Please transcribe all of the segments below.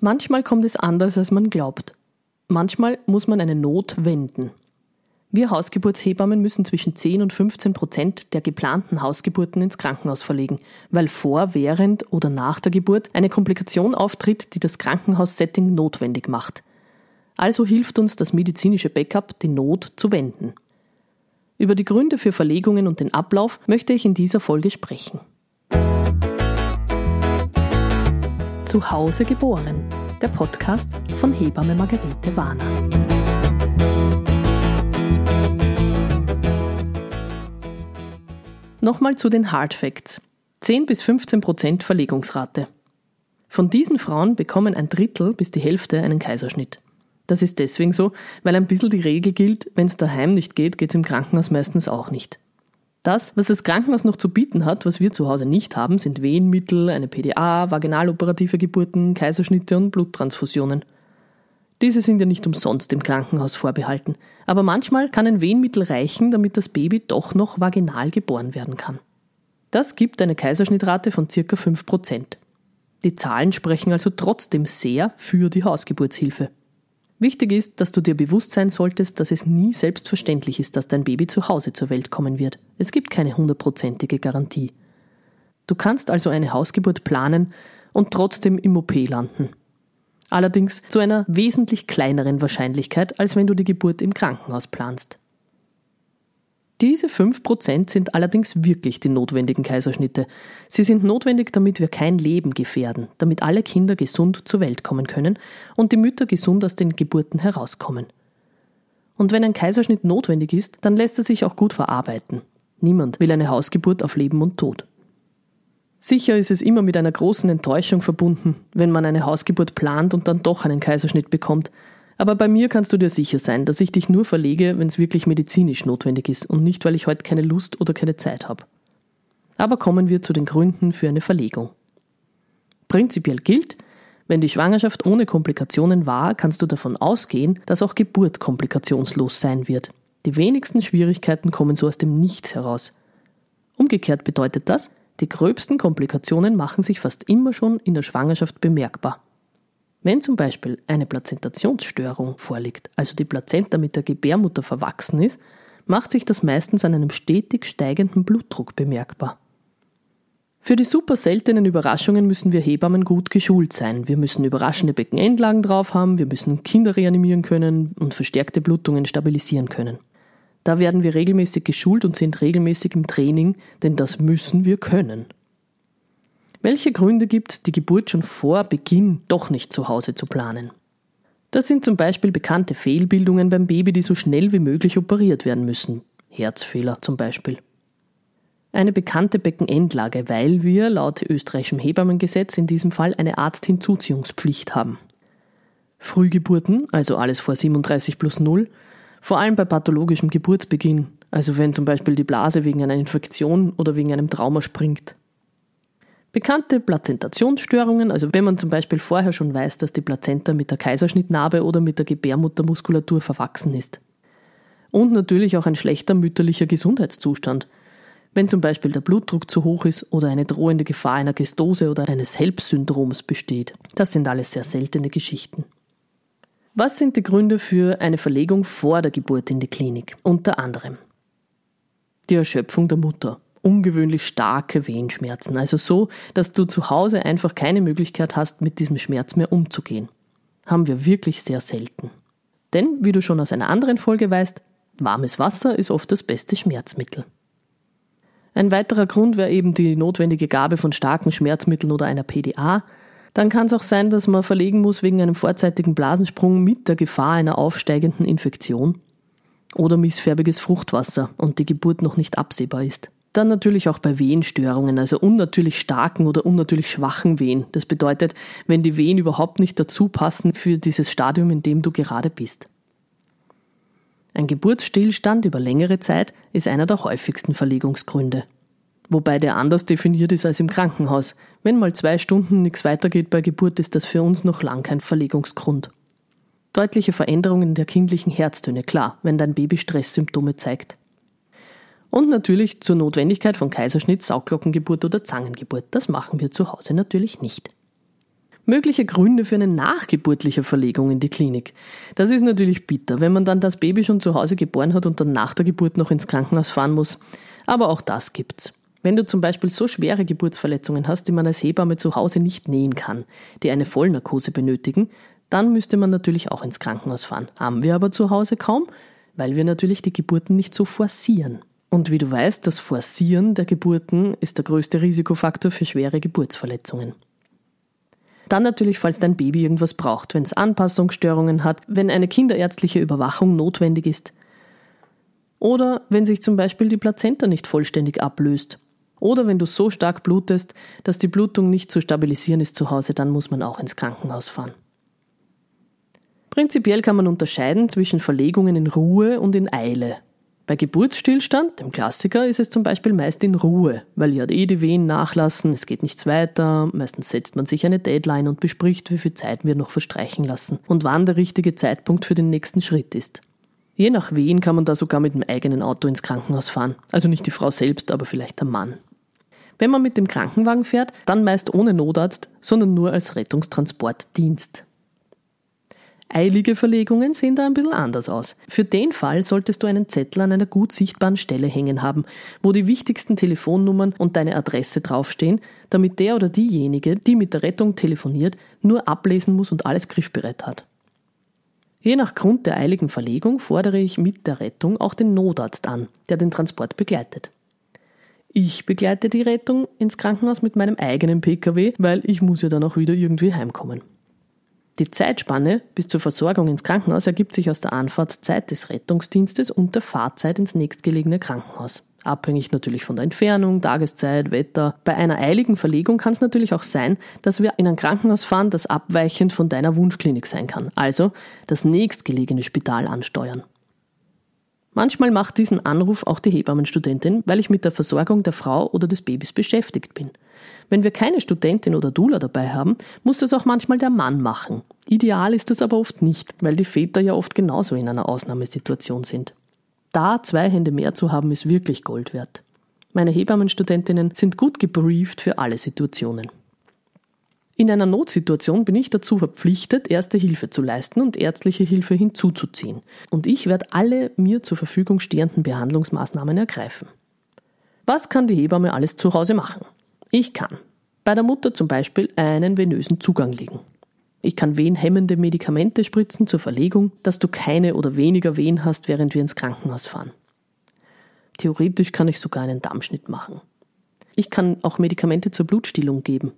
Manchmal kommt es anders, als man glaubt. Manchmal muss man eine Not wenden. Wir Hausgeburtshebammen müssen zwischen 10 und 15 Prozent der geplanten Hausgeburten ins Krankenhaus verlegen, weil vor, während oder nach der Geburt eine Komplikation auftritt, die das Krankenhaussetting notwendig macht. Also hilft uns das medizinische Backup, die Not zu wenden. Über die Gründe für Verlegungen und den Ablauf möchte ich in dieser Folge sprechen. Zu Hause geboren, der Podcast von Hebamme Margarete Warner. Nochmal zu den Hard Facts. 10 bis 15 Prozent Verlegungsrate. Von diesen Frauen bekommen ein Drittel bis die Hälfte einen Kaiserschnitt. Das ist deswegen so, weil ein bisschen die Regel gilt, wenn es daheim nicht geht, geht es im Krankenhaus meistens auch nicht. Das, was das Krankenhaus noch zu bieten hat, was wir zu Hause nicht haben, sind Wehenmittel, eine PDA, vaginaloperative Geburten, Kaiserschnitte und Bluttransfusionen. Diese sind ja nicht umsonst im Krankenhaus vorbehalten, aber manchmal kann ein Wehenmittel reichen, damit das Baby doch noch vaginal geboren werden kann. Das gibt eine Kaiserschnittrate von ca. 5%. Die Zahlen sprechen also trotzdem sehr für die Hausgeburtshilfe. Wichtig ist, dass du dir bewusst sein solltest, dass es nie selbstverständlich ist, dass dein Baby zu Hause zur Welt kommen wird. Es gibt keine hundertprozentige Garantie. Du kannst also eine Hausgeburt planen und trotzdem im OP landen. Allerdings zu einer wesentlich kleineren Wahrscheinlichkeit, als wenn du die Geburt im Krankenhaus planst. Diese 5% sind allerdings wirklich die notwendigen Kaiserschnitte. Sie sind notwendig, damit wir kein Leben gefährden, damit alle Kinder gesund zur Welt kommen können und die Mütter gesund aus den Geburten herauskommen. Und wenn ein Kaiserschnitt notwendig ist, dann lässt er sich auch gut verarbeiten. Niemand will eine Hausgeburt auf Leben und Tod. Sicher ist es immer mit einer großen Enttäuschung verbunden, wenn man eine Hausgeburt plant und dann doch einen Kaiserschnitt bekommt, aber bei mir kannst du dir sicher sein, dass ich dich nur verlege, wenn es wirklich medizinisch notwendig ist und nicht, weil ich heute keine Lust oder keine Zeit habe. Aber kommen wir zu den Gründen für eine Verlegung. Prinzipiell gilt, wenn die Schwangerschaft ohne Komplikationen war, kannst du davon ausgehen, dass auch Geburt komplikationslos sein wird. Die wenigsten Schwierigkeiten kommen so aus dem Nichts heraus. Umgekehrt bedeutet das, die gröbsten Komplikationen machen sich fast immer schon in der Schwangerschaft bemerkbar. Wenn zum Beispiel eine Plazentationsstörung vorliegt, also die Plazenta mit der Gebärmutter verwachsen ist, macht sich das meistens an einem stetig steigenden Blutdruck bemerkbar. Für die super seltenen Überraschungen müssen wir Hebammen gut geschult sein. Wir müssen überraschende Beckenendlagen drauf haben, wir müssen Kinder reanimieren können und verstärkte Blutungen stabilisieren können. Da werden wir regelmäßig geschult und sind regelmäßig im Training, denn das müssen wir können. Welche Gründe gibt es, die Geburt schon vor Beginn doch nicht zu Hause zu planen? Das sind zum Beispiel bekannte Fehlbildungen beim Baby, die so schnell wie möglich operiert werden müssen. Herzfehler zum Beispiel. Eine bekannte Beckenendlage, weil wir laut österreichischem Hebammengesetz in diesem Fall eine Arzthinzuziehungspflicht haben. Frühgeburten, also alles vor 37 plus 0, vor allem bei pathologischem Geburtsbeginn, also wenn zum Beispiel die Blase wegen einer Infektion oder wegen einem Trauma springt. Bekannte Plazentationsstörungen, also wenn man zum Beispiel vorher schon weiß, dass die Plazenta mit der Kaiserschnittnarbe oder mit der Gebärmuttermuskulatur verwachsen ist. Und natürlich auch ein schlechter mütterlicher Gesundheitszustand. Wenn zum Beispiel der Blutdruck zu hoch ist oder eine drohende Gefahr einer Gestose oder eines HELP-Syndroms besteht. Das sind alles sehr seltene Geschichten. Was sind die Gründe für eine Verlegung vor der Geburt in die Klinik? Unter anderem die Erschöpfung der Mutter ungewöhnlich starke Wehenschmerzen. Also so, dass du zu Hause einfach keine Möglichkeit hast, mit diesem Schmerz mehr umzugehen. Haben wir wirklich sehr selten. Denn, wie du schon aus einer anderen Folge weißt, warmes Wasser ist oft das beste Schmerzmittel. Ein weiterer Grund wäre eben die notwendige Gabe von starken Schmerzmitteln oder einer PDA. Dann kann es auch sein, dass man verlegen muss wegen einem vorzeitigen Blasensprung mit der Gefahr einer aufsteigenden Infektion oder missfärbiges Fruchtwasser und die Geburt noch nicht absehbar ist. Dann natürlich auch bei Wehenstörungen, also unnatürlich starken oder unnatürlich schwachen Wehen. Das bedeutet, wenn die Wehen überhaupt nicht dazu passen für dieses Stadium, in dem du gerade bist. Ein Geburtsstillstand über längere Zeit ist einer der häufigsten Verlegungsgründe. Wobei der anders definiert ist als im Krankenhaus. Wenn mal zwei Stunden nichts weitergeht bei Geburt, ist das für uns noch lang kein Verlegungsgrund. Deutliche Veränderungen der kindlichen Herztöne, klar, wenn dein Baby Stresssymptome zeigt. Und natürlich zur Notwendigkeit von Kaiserschnitt, Sauglockengeburt oder Zangengeburt. Das machen wir zu Hause natürlich nicht. Mögliche Gründe für eine nachgeburtliche Verlegung in die Klinik. Das ist natürlich bitter, wenn man dann das Baby schon zu Hause geboren hat und dann nach der Geburt noch ins Krankenhaus fahren muss. Aber auch das gibt's. Wenn du zum Beispiel so schwere Geburtsverletzungen hast, die man als Hebamme zu Hause nicht nähen kann, die eine Vollnarkose benötigen, dann müsste man natürlich auch ins Krankenhaus fahren. Haben wir aber zu Hause kaum, weil wir natürlich die Geburten nicht so forcieren. Und wie du weißt, das Forcieren der Geburten ist der größte Risikofaktor für schwere Geburtsverletzungen. Dann natürlich, falls dein Baby irgendwas braucht, wenn es Anpassungsstörungen hat, wenn eine kinderärztliche Überwachung notwendig ist. Oder wenn sich zum Beispiel die Plazenta nicht vollständig ablöst. Oder wenn du so stark blutest, dass die Blutung nicht zu stabilisieren ist zu Hause, dann muss man auch ins Krankenhaus fahren. Prinzipiell kann man unterscheiden zwischen Verlegungen in Ruhe und in Eile. Bei Geburtsstillstand, dem Klassiker, ist es zum Beispiel meist in Ruhe, weil ja eh die Wehen nachlassen, es geht nichts weiter, meistens setzt man sich eine Deadline und bespricht, wie viel Zeit wir noch verstreichen lassen und wann der richtige Zeitpunkt für den nächsten Schritt ist. Je nach Wehen kann man da sogar mit dem eigenen Auto ins Krankenhaus fahren, also nicht die Frau selbst, aber vielleicht der Mann. Wenn man mit dem Krankenwagen fährt, dann meist ohne Notarzt, sondern nur als Rettungstransportdienst. Eilige Verlegungen sehen da ein bisschen anders aus. Für den Fall solltest du einen Zettel an einer gut sichtbaren Stelle hängen haben, wo die wichtigsten Telefonnummern und deine Adresse draufstehen, damit der oder diejenige, die mit der Rettung telefoniert, nur ablesen muss und alles griffbereit hat. Je nach Grund der eiligen Verlegung fordere ich mit der Rettung auch den Notarzt an, der den Transport begleitet. Ich begleite die Rettung ins Krankenhaus mit meinem eigenen Pkw, weil ich muss ja dann auch wieder irgendwie heimkommen. Die Zeitspanne bis zur Versorgung ins Krankenhaus ergibt sich aus der Anfahrtszeit des Rettungsdienstes und der Fahrzeit ins nächstgelegene Krankenhaus. Abhängig natürlich von der Entfernung, Tageszeit, Wetter. Bei einer eiligen Verlegung kann es natürlich auch sein, dass wir in ein Krankenhaus fahren, das abweichend von deiner Wunschklinik sein kann. Also das nächstgelegene Spital ansteuern. Manchmal macht diesen Anruf auch die Hebammenstudentin, weil ich mit der Versorgung der Frau oder des Babys beschäftigt bin. Wenn wir keine Studentin oder Dula dabei haben, muss das auch manchmal der Mann machen. Ideal ist das aber oft nicht, weil die Väter ja oft genauso in einer Ausnahmesituation sind. Da zwei Hände mehr zu haben, ist wirklich Gold wert. Meine Hebammenstudentinnen sind gut gebrieft für alle Situationen. In einer Notsituation bin ich dazu verpflichtet, erste Hilfe zu leisten und ärztliche Hilfe hinzuzuziehen. Und ich werde alle mir zur Verfügung stehenden Behandlungsmaßnahmen ergreifen. Was kann die Hebamme alles zu Hause machen? Ich kann bei der Mutter zum Beispiel einen venösen Zugang legen. Ich kann wehenhemmende Medikamente spritzen zur Verlegung, dass du keine oder weniger Wehen hast, während wir ins Krankenhaus fahren. Theoretisch kann ich sogar einen Dammschnitt machen. Ich kann auch Medikamente zur Blutstillung geben.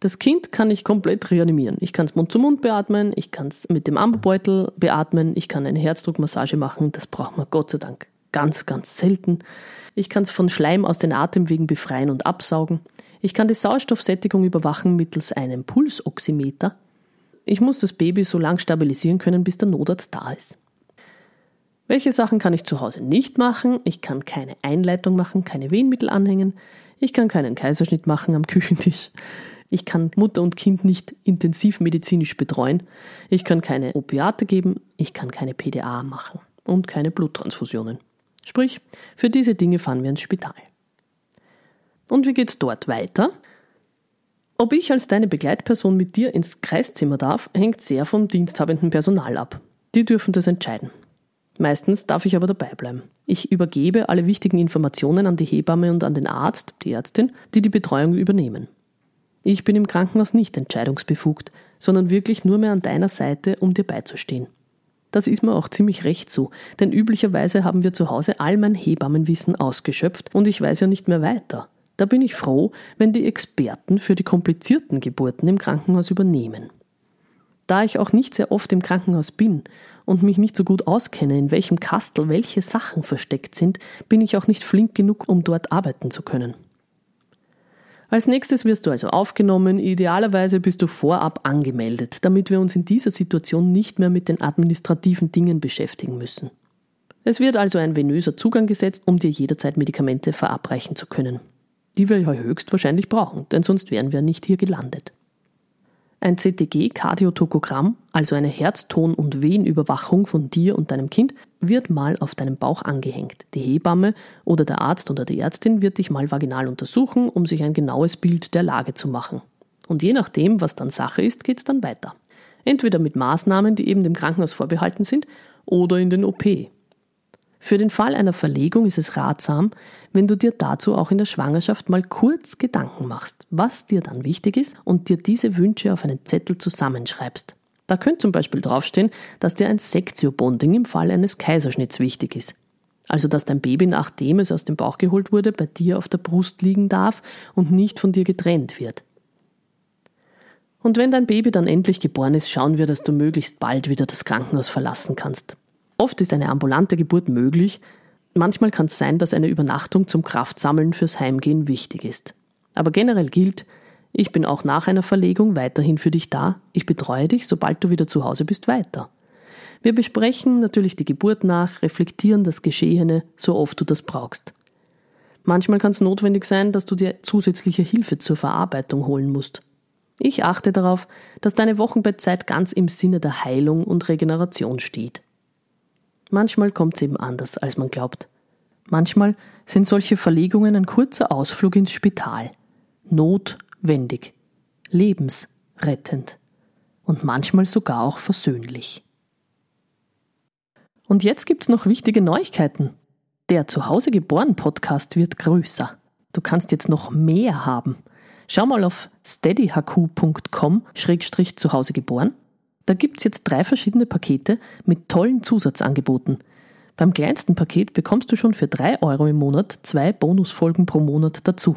Das Kind kann ich komplett reanimieren. Ich kann es Mund zu Mund beatmen, ich kann es mit dem Armbeutel beatmen, ich kann eine Herzdruckmassage machen. Das braucht man Gott sei Dank ganz, ganz selten. Ich kann es von Schleim aus den Atemwegen befreien und absaugen. Ich kann die Sauerstoffsättigung überwachen mittels einem Pulsoximeter. Ich muss das Baby so lang stabilisieren können, bis der Notarzt da ist. Welche Sachen kann ich zu Hause nicht machen? Ich kann keine Einleitung machen, keine Wehenmittel anhängen. Ich kann keinen Kaiserschnitt machen am Küchentisch. Ich kann Mutter und Kind nicht intensiv medizinisch betreuen. Ich kann keine Opiate geben. Ich kann keine PDA machen und keine Bluttransfusionen. Sprich, für diese Dinge fahren wir ins Spital. Und wie geht's dort weiter? Ob ich als deine Begleitperson mit dir ins Kreiszimmer darf, hängt sehr vom diensthabenden Personal ab. Die dürfen das entscheiden. Meistens darf ich aber dabei bleiben. Ich übergebe alle wichtigen Informationen an die Hebamme und an den Arzt, die Ärztin, die die Betreuung übernehmen. Ich bin im Krankenhaus nicht entscheidungsbefugt, sondern wirklich nur mehr an deiner Seite, um dir beizustehen. Das ist mir auch ziemlich recht so, denn üblicherweise haben wir zu Hause all mein Hebammenwissen ausgeschöpft und ich weiß ja nicht mehr weiter. Da bin ich froh, wenn die Experten für die komplizierten Geburten im Krankenhaus übernehmen. Da ich auch nicht sehr oft im Krankenhaus bin und mich nicht so gut auskenne, in welchem Kastel welche Sachen versteckt sind, bin ich auch nicht flink genug, um dort arbeiten zu können. Als nächstes wirst du also aufgenommen, idealerweise bist du vorab angemeldet, damit wir uns in dieser Situation nicht mehr mit den administrativen Dingen beschäftigen müssen. Es wird also ein venöser Zugang gesetzt, um dir jederzeit Medikamente verabreichen zu können die wir ja höchstwahrscheinlich brauchen, denn sonst wären wir nicht hier gelandet. Ein CTG-Kardiotokogramm, also eine Herzton- und Wehenüberwachung von dir und deinem Kind, wird mal auf deinem Bauch angehängt. Die Hebamme oder der Arzt oder die Ärztin wird dich mal vaginal untersuchen, um sich ein genaues Bild der Lage zu machen. Und je nachdem, was dann Sache ist, geht's dann weiter. Entweder mit Maßnahmen, die eben dem Krankenhaus vorbehalten sind, oder in den OP. Für den Fall einer Verlegung ist es ratsam, wenn du dir dazu auch in der Schwangerschaft mal kurz Gedanken machst, was dir dann wichtig ist und dir diese Wünsche auf einen Zettel zusammenschreibst. Da könnte zum Beispiel draufstehen, dass dir ein Sektio-Bonding im Fall eines Kaiserschnitts wichtig ist. Also dass dein Baby, nachdem es aus dem Bauch geholt wurde, bei dir auf der Brust liegen darf und nicht von dir getrennt wird. Und wenn dein Baby dann endlich geboren ist, schauen wir, dass du möglichst bald wieder das Krankenhaus verlassen kannst. Oft ist eine ambulante Geburt möglich, manchmal kann es sein, dass eine Übernachtung zum Kraftsammeln fürs Heimgehen wichtig ist. Aber generell gilt, ich bin auch nach einer Verlegung weiterhin für dich da, ich betreue dich, sobald du wieder zu Hause bist, weiter. Wir besprechen natürlich die Geburt nach, reflektieren das Geschehene, so oft du das brauchst. Manchmal kann es notwendig sein, dass du dir zusätzliche Hilfe zur Verarbeitung holen musst. Ich achte darauf, dass deine Wochenbettzeit ganz im Sinne der Heilung und Regeneration steht. Manchmal kommt es eben anders, als man glaubt. Manchmal sind solche Verlegungen ein kurzer Ausflug ins Spital. Notwendig, lebensrettend und manchmal sogar auch versöhnlich. Und jetzt gibt's noch wichtige Neuigkeiten. Der Zuhause geboren Podcast wird größer. Du kannst jetzt noch mehr haben. Schau mal auf steadyhq.com-zuhause geboren. Da gibt's jetzt drei verschiedene Pakete mit tollen Zusatzangeboten. Beim kleinsten Paket bekommst du schon für drei Euro im Monat zwei Bonusfolgen pro Monat dazu.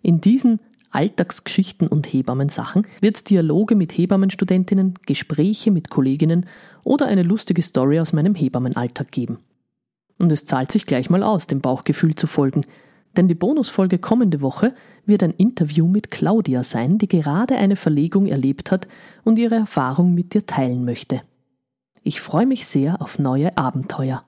In diesen Alltagsgeschichten und Hebammensachen wird es Dialoge mit Hebammenstudentinnen, Gespräche mit Kolleginnen oder eine lustige Story aus meinem Hebammenalltag geben. Und es zahlt sich gleich mal aus, dem Bauchgefühl zu folgen, denn die Bonusfolge kommende Woche wird ein Interview mit Claudia sein, die gerade eine Verlegung erlebt hat und ihre Erfahrung mit dir teilen möchte. Ich freue mich sehr auf neue Abenteuer.